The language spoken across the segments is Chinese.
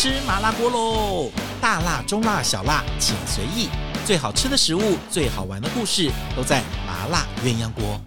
吃麻辣锅喽！大辣、中辣、小辣，请随意。最好吃的食物，最好玩的故事，都在麻辣鸳鸯锅。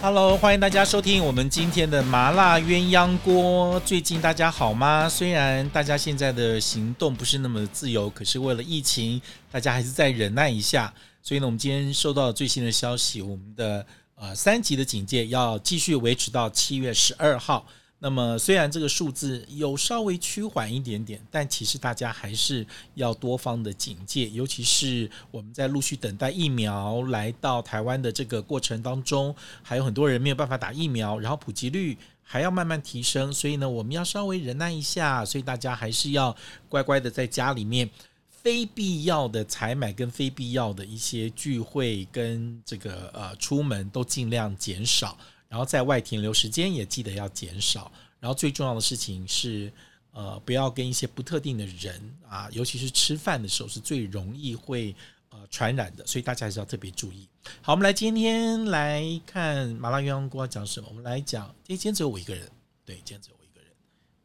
Hello，欢迎大家收听我们今天的麻辣鸳鸯锅。最近大家好吗？虽然大家现在的行动不是那么自由，可是为了疫情，大家还是再忍耐一下。所以呢，我们今天收到最新的消息，我们的呃三级的警戒要继续维持到七月十二号。那么，虽然这个数字有稍微趋缓一点点，但其实大家还是要多方的警戒，尤其是我们在陆续等待疫苗来到台湾的这个过程当中，还有很多人没有办法打疫苗，然后普及率还要慢慢提升，所以呢，我们要稍微忍耐一下，所以大家还是要乖乖的在家里面，非必要的采买跟非必要的一些聚会跟这个呃出门都尽量减少。然后在外停留时间也记得要减少，然后最重要的事情是，呃，不要跟一些不特定的人啊，尤其是吃饭的时候是最容易会呃传染的，所以大家还是要特别注意。好，我们来今天来看麻辣鸳鸯锅讲什么？我们来讲，今天只有我一个人，对，今天只有我一个人，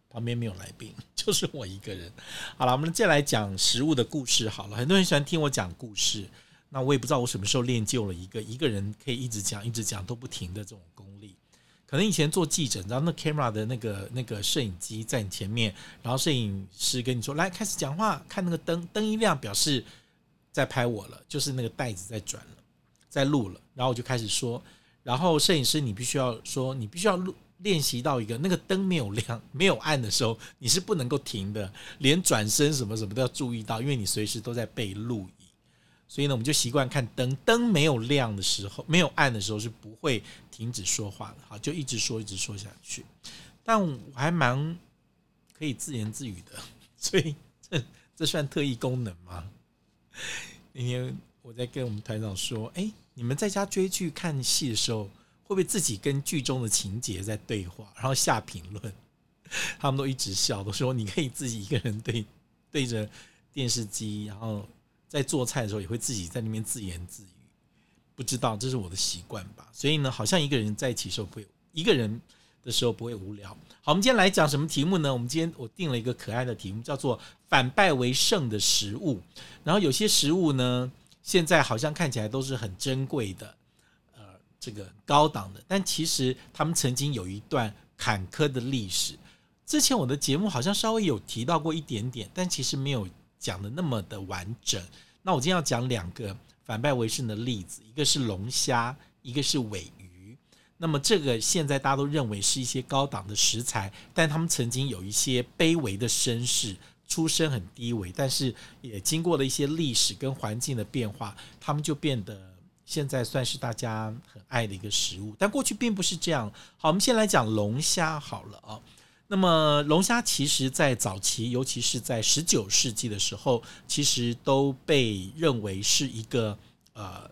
旁边没有来宾，就是我一个人。好了，我们接下来讲食物的故事。好了，很多人喜欢听我讲故事。那我也不知道我什么时候练就了一个一个人可以一直讲一直讲都不停的这种功。可能以前做记者，你知道那 camera 的那个那个摄影机在你前面，然后摄影师跟你说来开始讲话，看那个灯灯一亮表示在拍我了，就是那个袋子在转了，在录了，然后我就开始说，然后摄影师你必须要说，你必须要录练习到一个那个灯没有亮没有暗的时候，你是不能够停的，连转身什么什么都要注意到，因为你随时都在被录。所以呢，我们就习惯看灯，灯没有亮的时候，没有暗的时候是不会停止说话的，好，就一直说，一直说下去。但我还蛮可以自言自语的，所以这这算特异功能吗？那天我在跟我们团长说，哎，你们在家追剧看戏的时候，会不会自己跟剧中的情节在对话，然后下评论？他们都一直笑，都说你可以自己一个人对对着电视机，然后。在做菜的时候也会自己在那边自言自语，不知道这是我的习惯吧？所以呢，好像一个人在一起时候不会，一个人的时候不会无聊。好，我们今天来讲什么题目呢？我们今天我定了一个可爱的题目，叫做“反败为胜的食物”。然后有些食物呢，现在好像看起来都是很珍贵的，呃，这个高档的，但其实他们曾经有一段坎坷的历史。之前我的节目好像稍微有提到过一点点，但其实没有。讲的那么的完整，那我今天要讲两个反败为胜的例子，一个是龙虾，一个是尾鱼。那么这个现在大家都认为是一些高档的食材，但他们曾经有一些卑微的身世，出身很低微，但是也经过了一些历史跟环境的变化，他们就变得现在算是大家很爱的一个食物。但过去并不是这样。好，我们先来讲龙虾好了啊。那么龙虾其实，在早期，尤其是在十九世纪的时候，其实都被认为是一个呃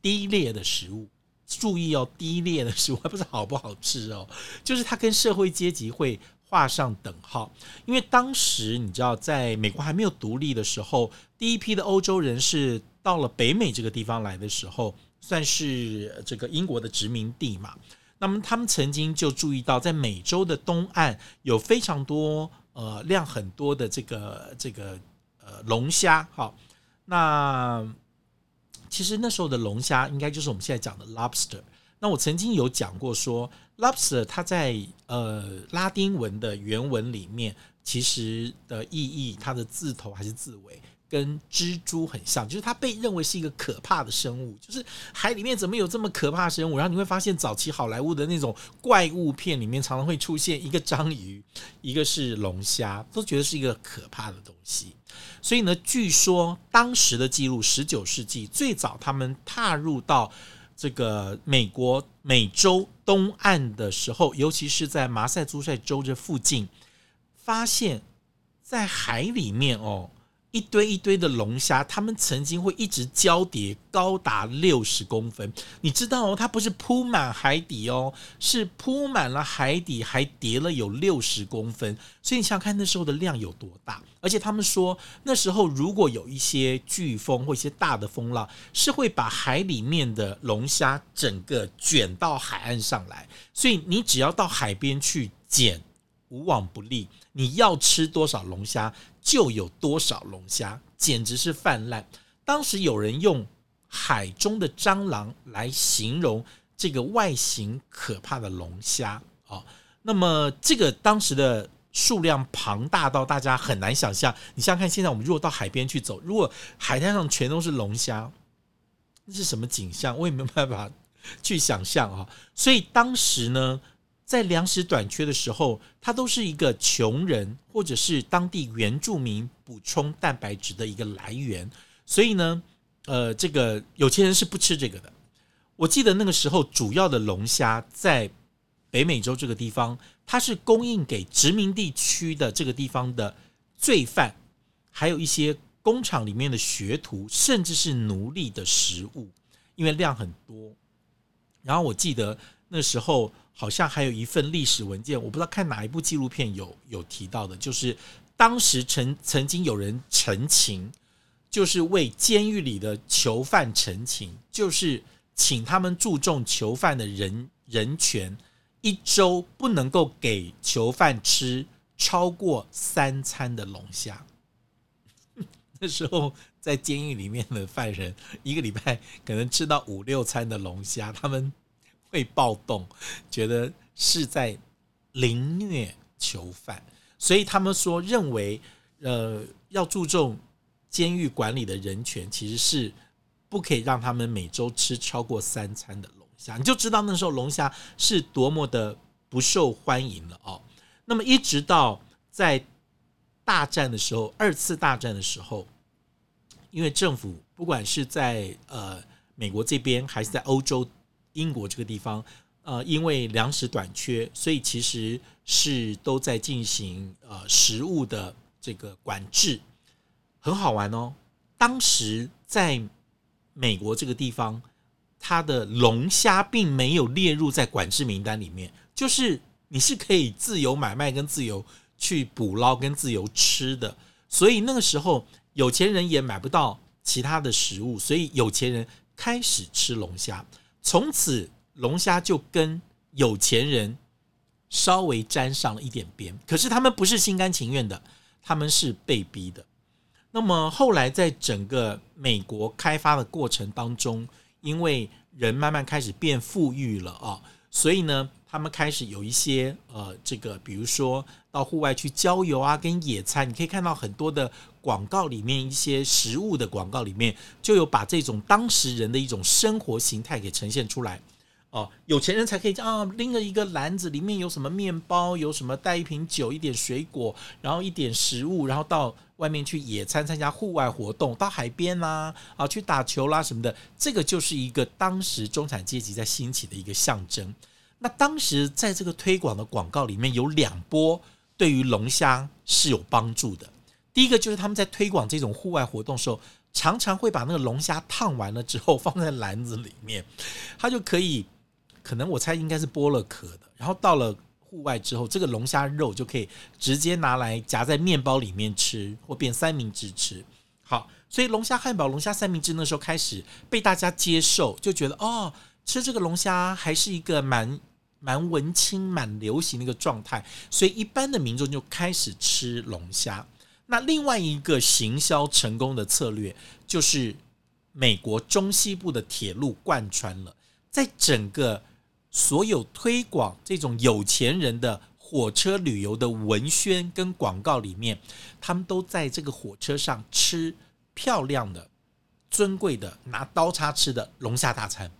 低劣的食物。注意哦，低劣的食物还不是好不好吃哦，就是它跟社会阶级会画上等号。因为当时你知道，在美国还没有独立的时候，第一批的欧洲人是到了北美这个地方来的时候，算是这个英国的殖民地嘛。那么他们曾经就注意到，在美洲的东岸有非常多呃量很多的这个这个呃龙虾。好，那其实那时候的龙虾应该就是我们现在讲的 lobster。那我曾经有讲过说，lobster 它在呃拉丁文的原文里面，其实的意义，它的字头还是字尾。跟蜘蛛很像，就是它被认为是一个可怕的生物。就是海里面怎么有这么可怕生物？然后你会发现，早期好莱坞的那种怪物片里面，常常会出现一个章鱼，一个是龙虾，都觉得是一个可怕的东西。所以呢，据说当时的记录，十九世纪最早他们踏入到这个美国美洲东岸的时候，尤其是在马萨诸塞州这附近，发现，在海里面哦。一堆一堆的龙虾，它们曾经会一直交叠，高达六十公分。你知道哦，它不是铺满海底哦，是铺满了海底，还叠了有六十公分。所以你想想看，那时候的量有多大？而且他们说，那时候如果有一些飓风或一些大的风浪，是会把海里面的龙虾整个卷到海岸上来。所以你只要到海边去捡无往不利，你要吃多少龙虾就有多少龙虾，简直是泛滥。当时有人用海中的蟑螂来形容这个外形可怕的龙虾啊。那么这个当时的数量庞大到大家很难想象。你想想看，现在我们如果到海边去走，如果海滩上全都是龙虾，那是什么景象？我也没有办法去想象啊。所以当时呢，在粮食短缺的时候，它都是一个穷人或者是当地原住民补充蛋白质的一个来源。所以呢，呃，这个有钱人是不吃这个的。我记得那个时候，主要的龙虾在。北美洲这个地方，它是供应给殖民地区的这个地方的罪犯，还有一些工厂里面的学徒，甚至是奴隶的食物，因为量很多。然后我记得那时候好像还有一份历史文件，我不知道看哪一部纪录片有有提到的，就是当时曾曾经有人陈情，就是为监狱里的囚犯陈情，就是请他们注重囚犯的人人权。一周不能够给囚犯吃超过三餐的龙虾。那时候在监狱里面的犯人，一个礼拜可能吃到五六餐的龙虾，他们会暴动，觉得是在凌虐囚犯。所以他们说，认为呃要注重监狱管理的人权，其实是不可以让他们每周吃超过三餐的龙虾。你就知道那时候龙虾是多么的不受欢迎了哦。那么一直到在大战的时候，二次大战的时候，因为政府不管是在呃美国这边，还是在欧洲英国这个地方，呃，因为粮食短缺，所以其实是都在进行呃食物的这个管制。很好玩哦，当时在美国这个地方。它的龙虾并没有列入在管制名单里面，就是你是可以自由买卖、跟自由去捕捞、跟自由吃的。所以那个时候，有钱人也买不到其他的食物，所以有钱人开始吃龙虾。从此，龙虾就跟有钱人稍微沾上了一点边。可是他们不是心甘情愿的，他们是被逼的。那么后来，在整个美国开发的过程当中，因为人慢慢开始变富裕了啊，所以呢，他们开始有一些呃，这个比如说到户外去郊游啊，跟野餐，你可以看到很多的广告里面，一些食物的广告里面，就有把这种当时人的一种生活形态给呈现出来。哦，有钱人才可以啊，拎着一个篮子，里面有什么面包，有什么带一瓶酒，一点水果，然后一点食物，然后到外面去野餐，参加户外活动，到海边啦，啊，去打球啦什么的，这个就是一个当时中产阶级在兴起的一个象征。那当时在这个推广的广告里面有两波对于龙虾是有帮助的。第一个就是他们在推广这种户外活动的时候，常常会把那个龙虾烫完了之后放在篮子里面，它就可以。可能我猜应该是剥了壳的，然后到了户外之后，这个龙虾肉就可以直接拿来夹在面包里面吃，或变三明治吃。好，所以龙虾汉堡、龙虾三明治那时候开始被大家接受，就觉得哦，吃这个龙虾还是一个蛮蛮文青、蛮流行的一个状态，所以一般的民众就开始吃龙虾。那另外一个行销成功的策略，就是美国中西部的铁路贯穿了，在整个。所有推广这种有钱人的火车旅游的文宣跟广告里面，他们都在这个火车上吃漂亮的、尊贵的、拿刀叉吃的龙虾大餐。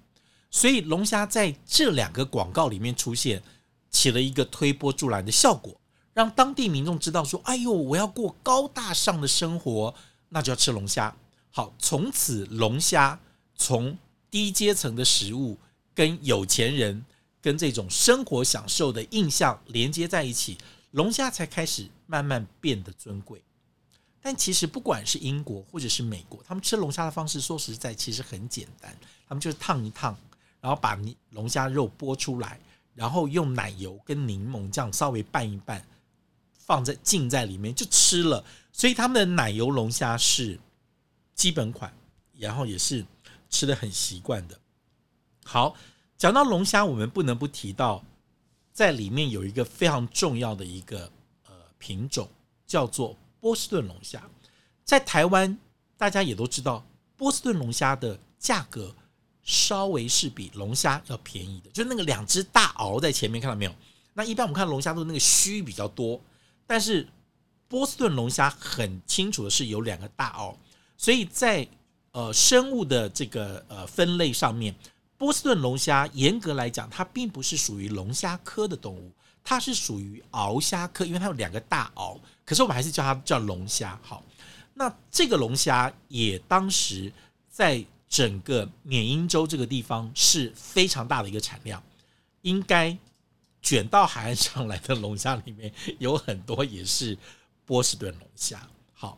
所以龙虾在这两个广告里面出现，起了一个推波助澜的效果，让当地民众知道说：“哎呦，我要过高大上的生活，那就要吃龙虾。”好，从此龙虾从低阶层的食物。跟有钱人跟这种生活享受的印象连接在一起，龙虾才开始慢慢变得尊贵。但其实不管是英国或者是美国，他们吃龙虾的方式说实在其实很简单，他们就是烫一烫，然后把你龙虾肉剥出来，然后用奶油跟柠檬酱稍微拌一拌，放在浸在里面就吃了。所以他们的奶油龙虾是基本款，然后也是吃的很习惯的。好。讲到龙虾，我们不能不提到在里面有一个非常重要的一个呃品种，叫做波士顿龙虾。在台湾，大家也都知道，波士顿龙虾的价格稍微是比龙虾要便宜的，就是那个两只大螯在前面，看到没有？那一般我们看龙虾都是那个须比较多，但是波士顿龙虾很清楚的是有两个大螯，所以在呃生物的这个呃分类上面。波士顿龙虾严格来讲，它并不是属于龙虾科的动物，它是属于螯虾科，因为它有两个大螯。可是我们还是叫它叫龙虾。好，那这个龙虾也当时在整个缅因州这个地方是非常大的一个产量，应该卷到海岸上来的龙虾里面有很多也是波士顿龙虾。好，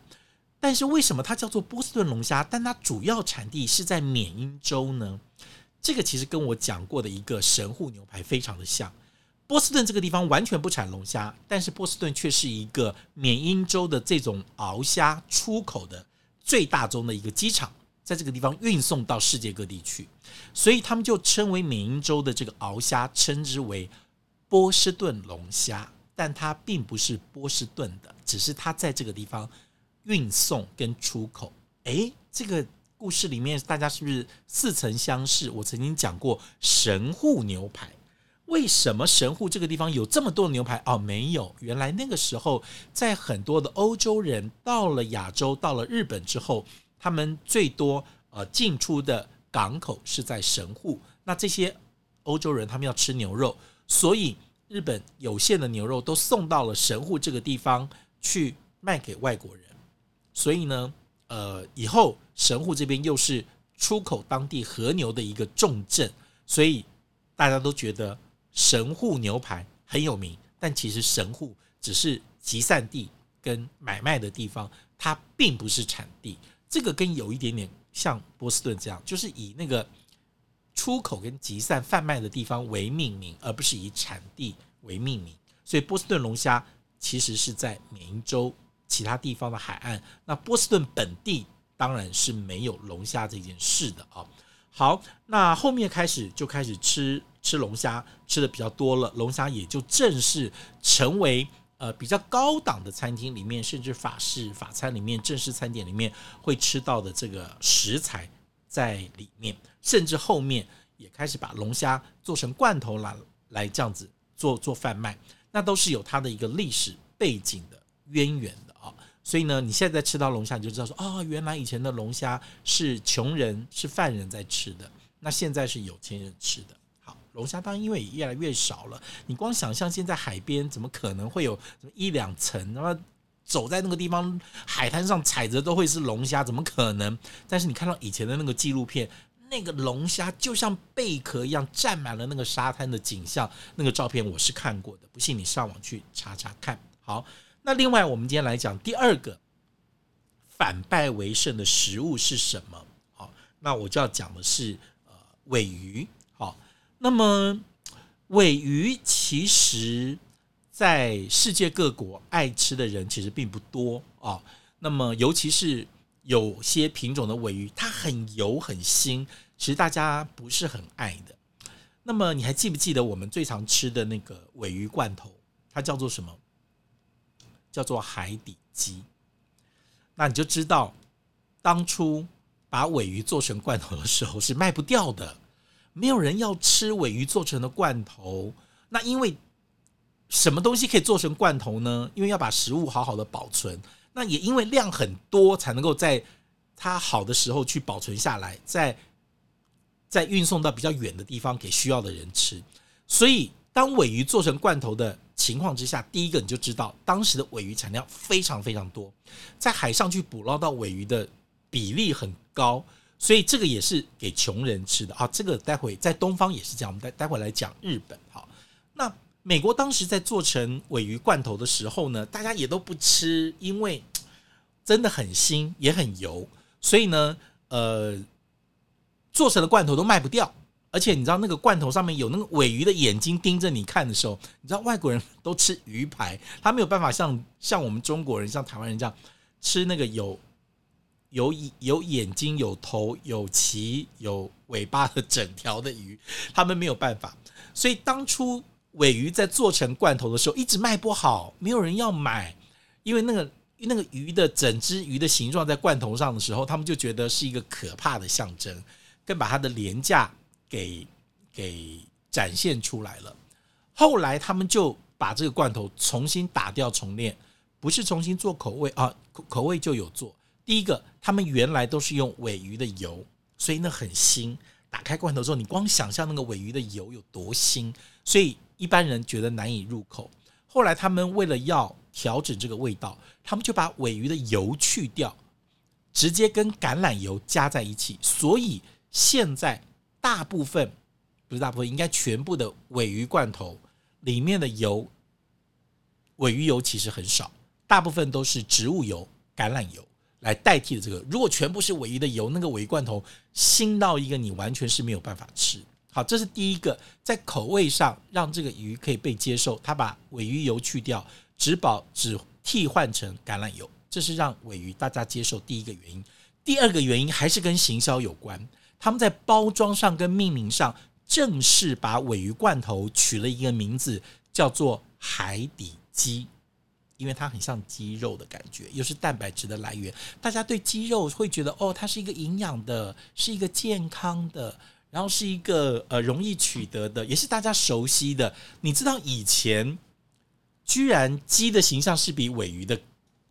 但是为什么它叫做波士顿龙虾？但它主要产地是在缅因州呢？这个其实跟我讲过的一个神户牛排非常的像。波士顿这个地方完全不产龙虾，但是波士顿却是一个缅因州的这种鳌虾出口的最大宗的一个机场，在这个地方运送到世界各地去，所以他们就称为缅因州的这个鳌虾，称之为波士顿龙虾，但它并不是波士顿的，只是它在这个地方运送跟出口。诶，这个。故事里面，大家是不是似曾相识？我曾经讲过神户牛排。为什么神户这个地方有这么多牛排？哦，没有，原来那个时候，在很多的欧洲人到了亚洲、到了日本之后，他们最多呃进出的港口是在神户。那这些欧洲人他们要吃牛肉，所以日本有限的牛肉都送到了神户这个地方去卖给外国人。所以呢，呃，以后神户这边又是出口当地和牛的一个重镇，所以大家都觉得神户牛排很有名。但其实神户只是集散地跟买卖的地方，它并不是产地。这个跟有一点点像波士顿这样，就是以那个出口跟集散贩卖的地方为命名，而不是以产地为命名。所以波士顿龙虾其实是在缅因州。其他地方的海岸，那波士顿本地当然是没有龙虾这件事的啊。好，那后面开始就开始吃吃龙虾，吃的比较多了，龙虾也就正式成为呃比较高档的餐厅里面，甚至法式法餐里面正式餐点里面会吃到的这个食材在里面，甚至后面也开始把龙虾做成罐头来来这样子做做贩卖，那都是有它的一个历史背景的渊源的啊。所以呢，你现在在吃到龙虾，你就知道说，哦，原来以前的龙虾是穷人、是犯人在吃的，那现在是有钱人吃的。龙虾当然因为也越来越少了，你光想象现在海边怎么可能会有什么一两层？那么走在那个地方海滩上踩着都会是龙虾，怎么可能？但是你看到以前的那个纪录片，那个龙虾就像贝壳一样占满了那个沙滩的景象，那个照片我是看过的，不信你上网去查查看。好。那另外，我们今天来讲第二个反败为胜的食物是什么？好，那我就要讲的是呃尾鱼。那么尾鱼其实，在世界各国爱吃的人其实并不多啊。那么尤其是有些品种的尾鱼，它很油很腥，其实大家不是很爱的。那么你还记不记得我们最常吃的那个尾鱼罐头？它叫做什么？叫做海底鸡，那你就知道，当初把尾鱼做成罐头的时候是卖不掉的，没有人要吃尾鱼做成的罐头。那因为什么东西可以做成罐头呢？因为要把食物好好的保存，那也因为量很多，才能够在它好的时候去保存下来，再再运送到比较远的地方给需要的人吃。所以，当尾鱼做成罐头的情况之下，第一个你就知道，当时的尾鱼产量非常非常多，在海上去捕捞到尾鱼的比例很高，所以这个也是给穷人吃的啊。这个待会在东方也是这样，我们待待会来讲日本。好，那美国当时在做成尾鱼罐头的时候呢，大家也都不吃，因为真的很腥也很油，所以呢，呃，做成的罐头都卖不掉。而且你知道那个罐头上面有那个尾鱼的眼睛盯着你看的时候，你知道外国人都吃鱼排，他没有办法像像我们中国人、像台湾人这样吃那个有有有眼睛、有头、有鳍、有尾巴的整条的鱼，他们没有办法。所以当初尾鱼在做成罐头的时候一直卖不好，没有人要买，因为那个那个鱼的整只鱼的形状在罐头上的时候，他们就觉得是一个可怕的象征，更把它的廉价给给展现出来了。后来他们就把这个罐头重新打掉重练，不是重新做口味啊，口味就有做。第一个，他们原来都是用尾鱼的油，所以那很腥。打开罐头之后，你光想象那个尾鱼的油有多腥，所以一般人觉得难以入口。后来他们为了要调整这个味道，他们就把尾鱼的油去掉，直接跟橄榄油加在一起。所以现在大部分不是大部分，应该全部的尾鱼罐头里面的油，尾鱼油其实很少，大部分都是植物油、橄榄油。来代替的这个，如果全部是鮪鱼的油，那个鮪鱼罐头腥到一个你完全是没有办法吃。好，这是第一个，在口味上让这个鱼可以被接受，他把尾鱼油去掉，只保只替换成橄榄油，这是让尾鱼大家接受第一个原因。第二个原因还是跟行销有关，他们在包装上跟命名上正式把尾鱼罐头取了一个名字，叫做海底鸡。因为它很像鸡肉的感觉，又是蛋白质的来源，大家对鸡肉会觉得哦，它是一个营养的，是一个健康的，然后是一个呃容易取得的，也是大家熟悉的。你知道以前居然鸡的形象是比尾鱼的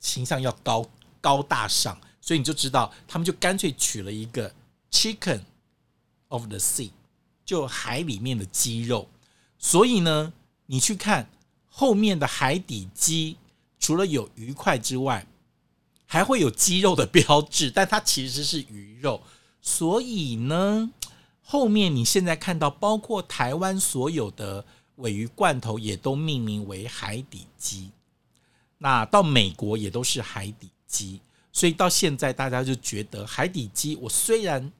形象要高高大上，所以你就知道他们就干脆取了一个 Chicken of the Sea，就海里面的鸡肉。所以呢，你去看后面的海底鸡。除了有鱼块之外，还会有鸡肉的标志，但它其实是鱼肉。所以呢，后面你现在看到，包括台湾所有的鮪鱼罐头也都命名为海底鸡。那到美国也都是海底鸡，所以到现在大家就觉得海底鸡，我虽然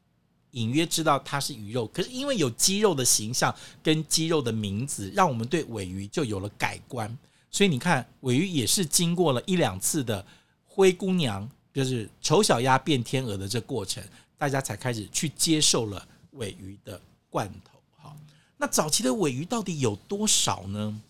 隐约知道它是鱼肉，可是因为有鸡肉的形象跟鸡肉的名字，让我们对鮪鱼就有了改观。所以你看，尾鱼也是经过了一两次的灰姑娘，就是丑小鸭变天鹅的这过程，大家才开始去接受了尾鱼的罐头。好，那早期的尾鱼到底有多少呢？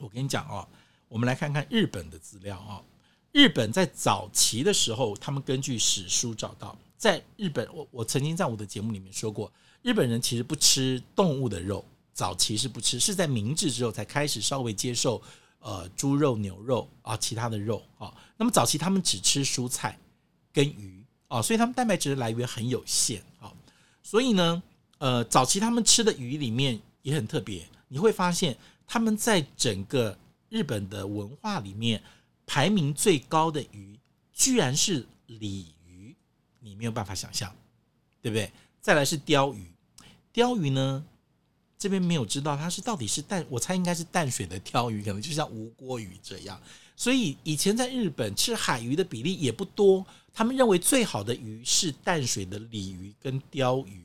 我跟你讲哦，我们来看看日本的资料啊。日本在早期的时候，他们根据史书找到，在日本，我我曾经在我的节目里面说过，日本人其实不吃动物的肉，早期是不吃，是在明治之后才开始稍微接受。呃，猪肉、牛肉啊，其他的肉啊，那么早期他们只吃蔬菜跟鱼啊，所以他们蛋白质的来源很有限啊。所以呢，呃，早期他们吃的鱼里面也很特别，你会发现他们在整个日本的文化里面排名最高的鱼，居然是鲤鱼，你没有办法想象，对不对？再来是鲷鱼，鲷鱼呢？这边没有知道它是到底是淡，我猜应该是淡水的鯛鱼，可能就像吴锅鱼这样。所以以前在日本吃海鱼的比例也不多，他们认为最好的鱼是淡水的鲤鱼跟鲷鱼，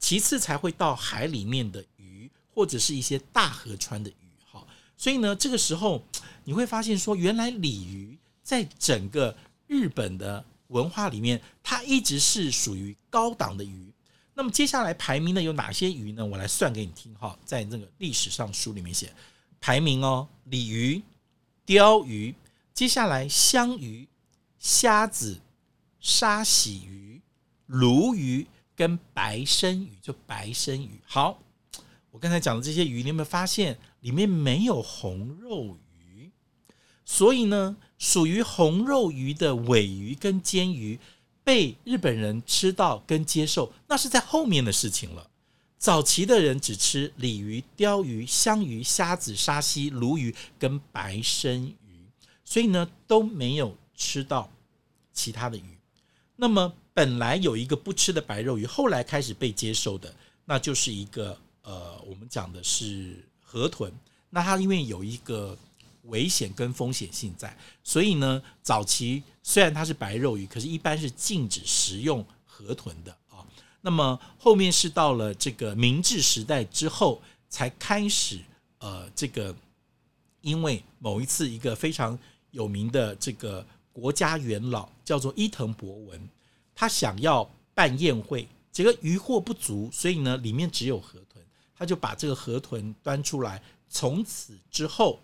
其次才会到海里面的鱼或者是一些大河川的鱼。哈，所以呢，这个时候你会发现说，原来鲤鱼在整个日本的文化里面，它一直是属于高档的鱼。那么接下来排名的有哪些鱼呢？我来算给你听哈，在那个历史上书里面写排名哦，鲤鱼、鲷鱼，接下来香鱼、虾子、沙喜鱼、鲈鱼跟白身鱼，就白身鱼。好，我刚才讲的这些鱼，你有没有发现里面没有红肉鱼？所以呢，属于红肉鱼的尾鱼跟尖鱼。被日本人吃到跟接受，那是在后面的事情了。早期的人只吃鲤鱼、鲷鱼、香鱼、虾子、沙溪、鲈鱼跟白身鱼，所以呢都没有吃到其他的鱼。那么本来有一个不吃的白肉鱼，后来开始被接受的，那就是一个呃，我们讲的是河豚。那它因为有一个。危险跟风险性在，所以呢，早期虽然它是白肉鱼，可是一般是禁止食用河豚的啊。那么后面是到了这个明治时代之后，才开始呃，这个因为某一次一个非常有名的这个国家元老叫做伊藤博文，他想要办宴会，结果鱼货不足，所以呢里面只有河豚，他就把这个河豚端出来。从此之后，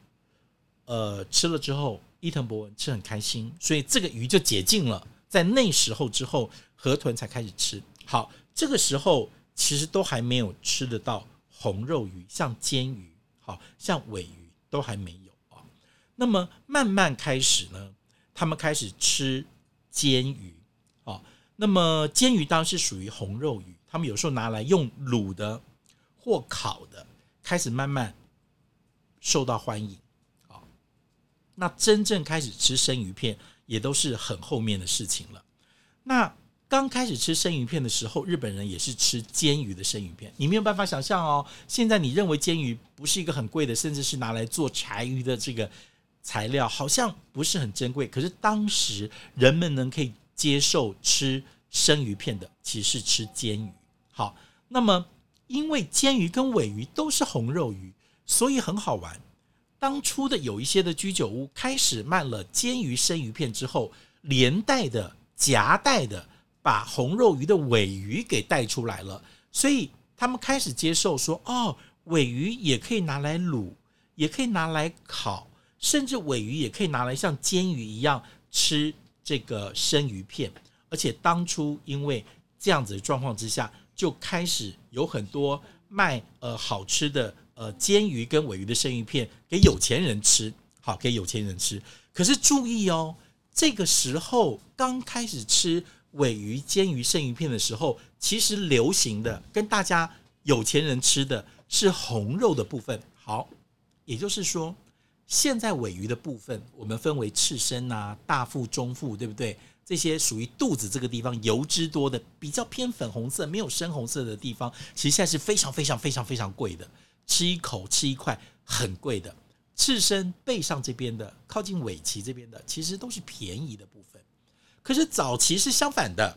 呃，吃了之后，伊藤博文吃很开心，所以这个鱼就解禁了。在那时候之后，河豚才开始吃。好，这个时候其实都还没有吃得到红肉鱼，像煎鱼，好像尾鱼都还没有啊。那么慢慢开始呢，他们开始吃煎鱼，啊，那么煎鱼当然是属于红肉鱼，他们有时候拿来用卤的或烤的，开始慢慢受到欢迎。那真正开始吃生鱼片，也都是很后面的事情了。那刚开始吃生鱼片的时候，日本人也是吃煎鱼的生鱼片。你没有办法想象哦，现在你认为煎鱼不是一个很贵的，甚至是拿来做柴鱼的这个材料，好像不是很珍贵。可是当时人们能可以接受吃生鱼片的，其实是吃煎鱼。好，那么因为煎鱼跟尾鱼都是红肉鱼，所以很好玩。当初的有一些的居酒屋开始卖了煎鱼生鱼片之后，连带的夹带的把红肉鱼的尾鱼给带出来了，所以他们开始接受说，哦，尾鱼也可以拿来卤，也可以拿来烤，甚至尾鱼也可以拿来像煎鱼一样吃这个生鱼片。而且当初因为这样子的状况之下，就开始有很多卖呃好吃的。呃，煎鱼跟尾鱼的生鱼片给有钱人吃，好，给有钱人吃。可是注意哦，这个时候刚开始吃尾鱼、煎鱼生鱼片的时候，其实流行的跟大家有钱人吃的是红肉的部分。好，也就是说，现在尾鱼的部分我们分为赤身啊、大腹、中腹，对不对？这些属于肚子这个地方油脂多的、比较偏粉红色、没有深红色的地方，其实现在是非常非常非常非常贵的。吃一口，吃一块很贵的刺身，背上这边的，靠近尾鳍这边的，其实都是便宜的部分。可是早期是相反的，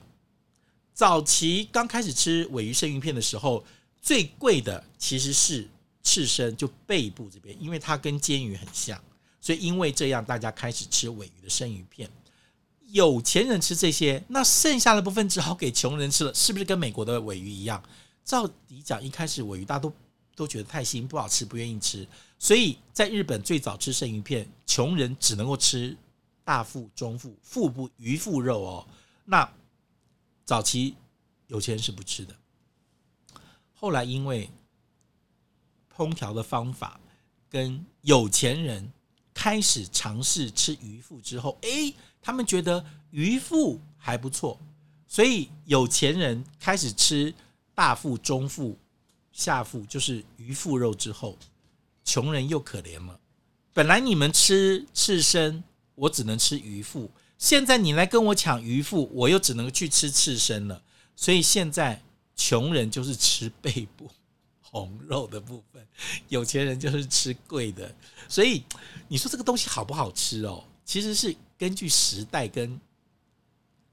早期刚开始吃尾鱼生鱼片的时候，最贵的其实是刺身，就背部这边，因为它跟煎鱼很像，所以因为这样，大家开始吃尾鱼的生鱼片。有钱人吃这些，那剩下的部分只好给穷人吃了，是不是跟美国的尾鱼一样？照理讲，一开始尾鱼大家都。都觉得太腥不好吃，不愿意吃，所以在日本最早吃生鱼片，穷人只能够吃大腹、中腹、腹部鱼腹肉哦。那早期有钱人是不吃的，后来因为烹调的方法跟有钱人开始尝试吃鱼腹之后，哎，他们觉得鱼腹还不错，所以有钱人开始吃大腹、中腹。下腹就是鱼腹肉之后，穷人又可怜了。本来你们吃刺身，我只能吃鱼腹；现在你来跟我抢鱼腹，我又只能去吃刺身了。所以现在穷人就是吃背部红肉的部分，有钱人就是吃贵的。所以你说这个东西好不好吃哦？其实是根据时代跟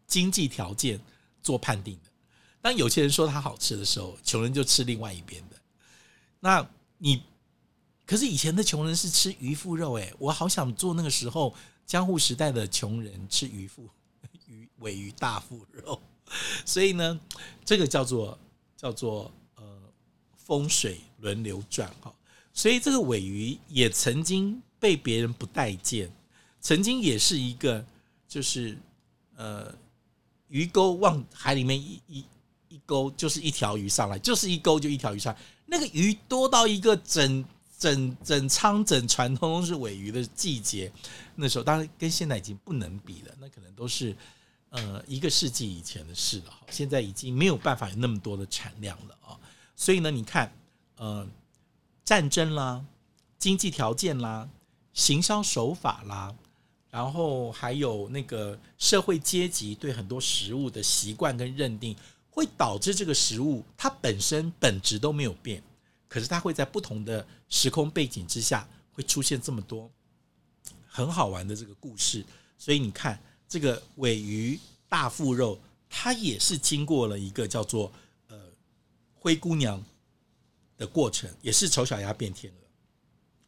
经济条件做判定的。当有钱人说它好吃的时候，穷人就吃另外一边的。那你可是以前的穷人是吃鱼腹肉诶，我好想做那个时候江户时代的穷人吃鱼腹 鱼尾鱼大腹肉。所以呢，这个叫做叫做呃风水轮流转哈。所以这个尾鱼也曾经被别人不待见，曾经也是一个就是呃鱼钩往海里面一一。一钩就是一条鱼上来，就是一钩就一条鱼上来。那个鱼多到一个整整整舱整船通通是尾鱼的季节，那时候当然跟现在已经不能比了，那可能都是呃一个世纪以前的事了。现在已经没有办法有那么多的产量了啊。所以呢，你看，呃，战争啦，经济条件啦，行销手法啦，然后还有那个社会阶级对很多食物的习惯跟认定。会导致这个食物它本身本质都没有变，可是它会在不同的时空背景之下会出现这么多很好玩的这个故事。所以你看，这个尾鱼大腹肉，它也是经过了一个叫做呃灰姑娘的过程，也是丑小鸭变天鹅。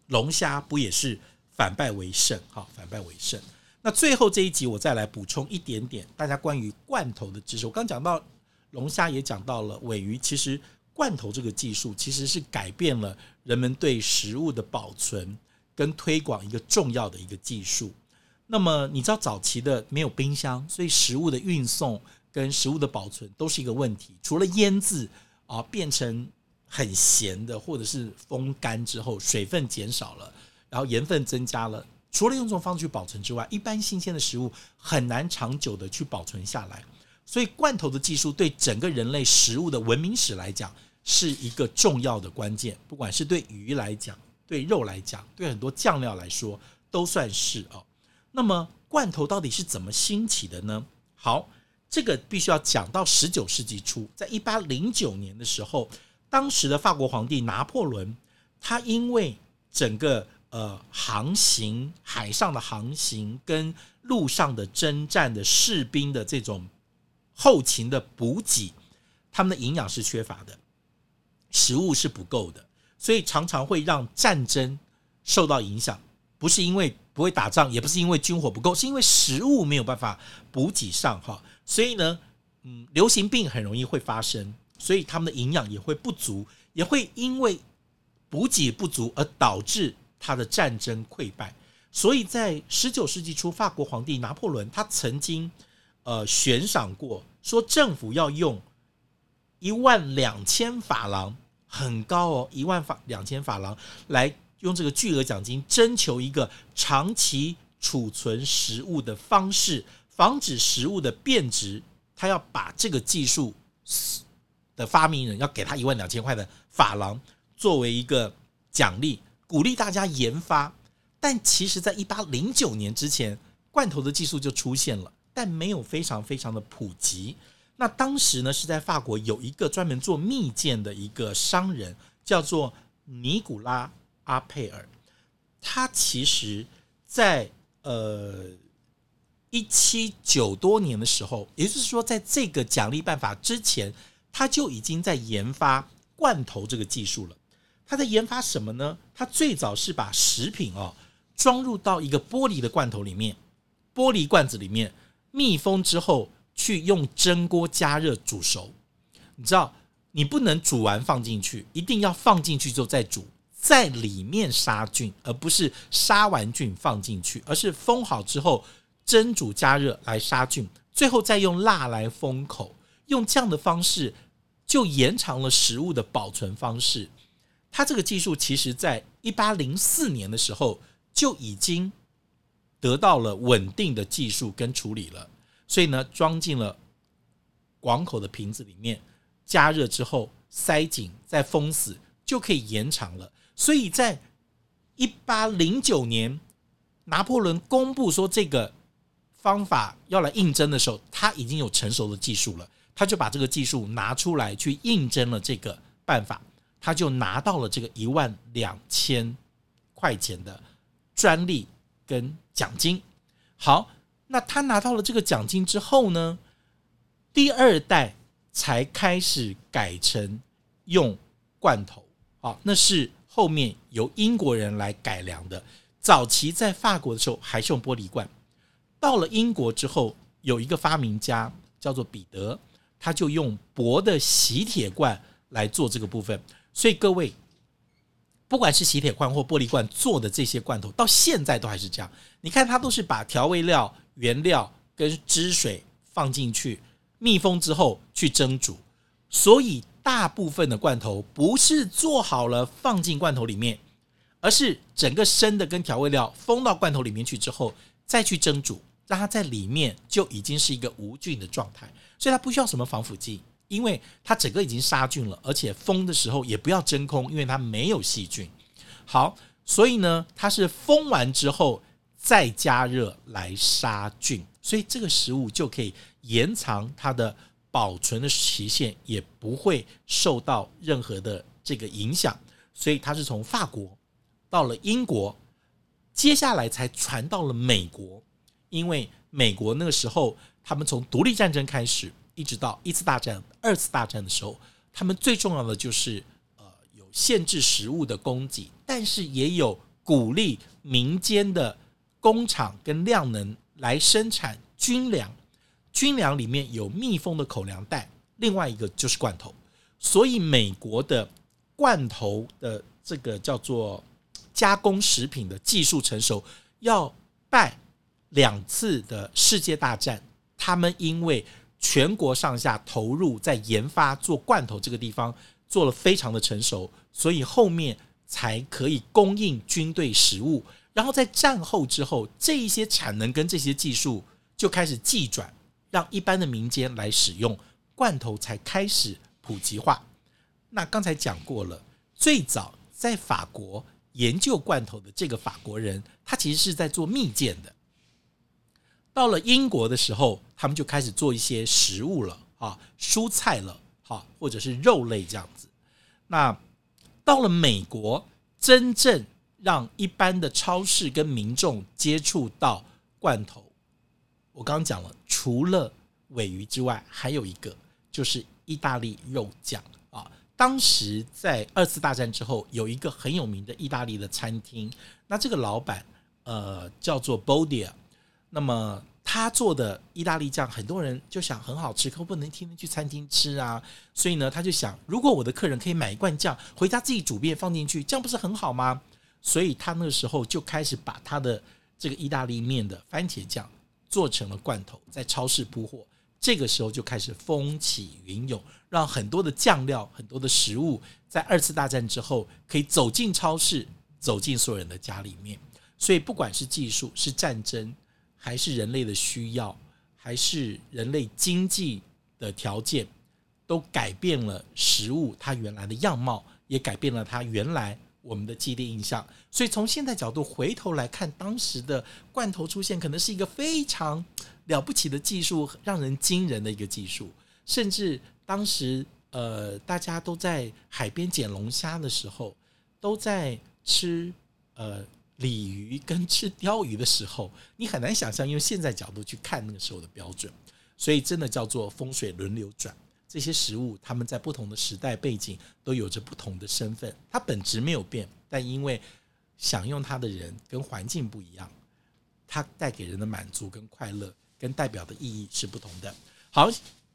龙虾不也是反败为胜？哈，反败为胜。那最后这一集我再来补充一点点大家关于罐头的知识。我刚讲到。龙虾也讲到了，尾鱼其实罐头这个技术其实是改变了人们对食物的保存跟推广一个重要的一个技术。那么你知道早期的没有冰箱，所以食物的运送跟食物的保存都是一个问题。除了腌制啊，变成很咸的，或者是风干之后水分减少了，然后盐分增加了。除了用这种方式去保存之外，一般新鲜的食物很难长久的去保存下来。所以罐头的技术对整个人类食物的文明史来讲是一个重要的关键，不管是对鱼来讲、对肉来讲、对很多酱料来说，都算是哦。那么罐头到底是怎么兴起的呢？好，这个必须要讲到十九世纪初，在一八零九年的时候，当时的法国皇帝拿破仑，他因为整个呃航行、海上的航行跟陆上的征战的士兵的这种。后勤的补给，他们的营养是缺乏的，食物是不够的，所以常常会让战争受到影响。不是因为不会打仗，也不是因为军火不够，是因为食物没有办法补给上哈。所以呢，嗯，流行病很容易会发生，所以他们的营养也会不足，也会因为补给不足而导致他的战争溃败。所以在十九世纪初，法国皇帝拿破仑他曾经呃悬赏过。说政府要用一万两千法郎，很高哦，一万法两千法郎来用这个巨额奖金征求一个长期储存食物的方式，防止食物的变质。他要把这个技术的发明人要给他一万两千块的法郎作为一个奖励，鼓励大家研发。但其实，在一八零九年之前，罐头的技术就出现了。但没有非常非常的普及。那当时呢，是在法国有一个专门做蜜饯的一个商人，叫做尼古拉阿佩尔。他其实在，呃一七九多年的时候，也就是说，在这个奖励办法之前，他就已经在研发罐头这个技术了。他在研发什么呢？他最早是把食品哦装入到一个玻璃的罐头里面，玻璃罐子里面。密封之后，去用蒸锅加热煮熟。你知道，你不能煮完放进去，一定要放进去之后再煮，在里面杀菌，而不是杀完菌放进去，而是封好之后蒸煮加热来杀菌，最后再用蜡来封口。用这样的方式，就延长了食物的保存方式。它这个技术其实在一八零四年的时候就已经。得到了稳定的技术跟处理了，所以呢，装进了广口的瓶子里面，加热之后塞紧再封死，就可以延长了。所以在一八零九年，拿破仑公布说这个方法要来应征的时候，他已经有成熟的技术了，他就把这个技术拿出来去应征了这个办法，他就拿到了这个一万两千块钱的专利跟奖金。好，那他拿到了这个奖金之后呢，第二代才开始改成用罐头。好，那是后面由英国人来改良的。早期在法国的时候还是用玻璃罐，到了英国之后，有一个发明家叫做彼得，他就用薄的锡铁罐来做这个部分。所以各位。不管是锡铁罐或玻璃罐做的这些罐头，到现在都还是这样。你看，它都是把调味料、原料跟汁水放进去，密封之后去蒸煮。所以，大部分的罐头不是做好了放进罐头里面，而是整个生的跟调味料封到罐头里面去之后，再去蒸煮，让它在里面就已经是一个无菌的状态。所以，它不需要什么防腐剂。因为它整个已经杀菌了，而且封的时候也不要真空，因为它没有细菌。好，所以呢，它是封完之后再加热来杀菌，所以这个食物就可以延长它的保存的期限，也不会受到任何的这个影响。所以它是从法国到了英国，接下来才传到了美国，因为美国那个时候他们从独立战争开始。一直到一次大战、二次大战的时候，他们最重要的就是呃有限制食物的供给，但是也有鼓励民间的工厂跟量能来生产军粮。军粮里面有密封的口粮袋，另外一个就是罐头。所以美国的罐头的这个叫做加工食品的技术成熟，要拜两次的世界大战，他们因为全国上下投入在研发做罐头这个地方做了非常的成熟，所以后面才可以供应军队食物。然后在战后之后，这一些产能跟这些技术就开始技转，让一般的民间来使用罐头，才开始普及化。那刚才讲过了，最早在法国研究罐头的这个法国人，他其实是在做蜜饯的。到了英国的时候，他们就开始做一些食物了啊，蔬菜了，哈，或者是肉类这样子。那到了美国，真正让一般的超市跟民众接触到罐头，我刚刚讲了，除了尾鱼之外，还有一个就是意大利肉酱啊。当时在二次大战之后，有一个很有名的意大利的餐厅，那这个老板呃叫做 Bodia。那么他做的意大利酱，很多人就想很好吃，可不能天天去餐厅吃啊。所以呢，他就想，如果我的客人可以买一罐酱回家自己煮面放进去，这样不是很好吗？所以他那个时候就开始把他的这个意大利面的番茄酱做成了罐头，在超市铺货。这个时候就开始风起云涌，让很多的酱料、很多的食物在二次大战之后可以走进超市，走进所有人的家里面。所以不管是技术，是战争。还是人类的需要，还是人类经济的条件，都改变了食物它原来的样貌，也改变了它原来我们的既定印象。所以从现在角度回头来看，当时的罐头出现，可能是一个非常了不起的技术，让人惊人的一个技术。甚至当时呃，大家都在海边捡龙虾的时候，都在吃呃。鲤鱼跟吃鲷鱼的时候，你很难想象，用现在角度去看那个时候的标准，所以真的叫做风水轮流转。这些食物，他们在不同的时代背景都有着不同的身份，它本质没有变，但因为享用它的人跟环境不一样，它带给人的满足跟快乐跟代表的意义是不同的。好，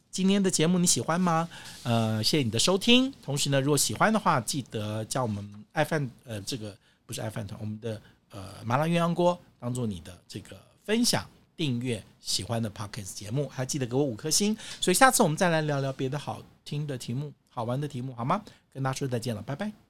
今天的节目你喜欢吗？呃，谢谢你的收听。同时呢，如果喜欢的话，记得叫我们爱饭呃，这个不是爱饭团，我们的。呃，麻辣鸳鸯锅当做你的这个分享、订阅、喜欢的 Podcast 节目，还记得给我五颗星。所以下次我们再来聊聊别的好听的题目、好玩的题目，好吗？跟大家说再见了，拜拜。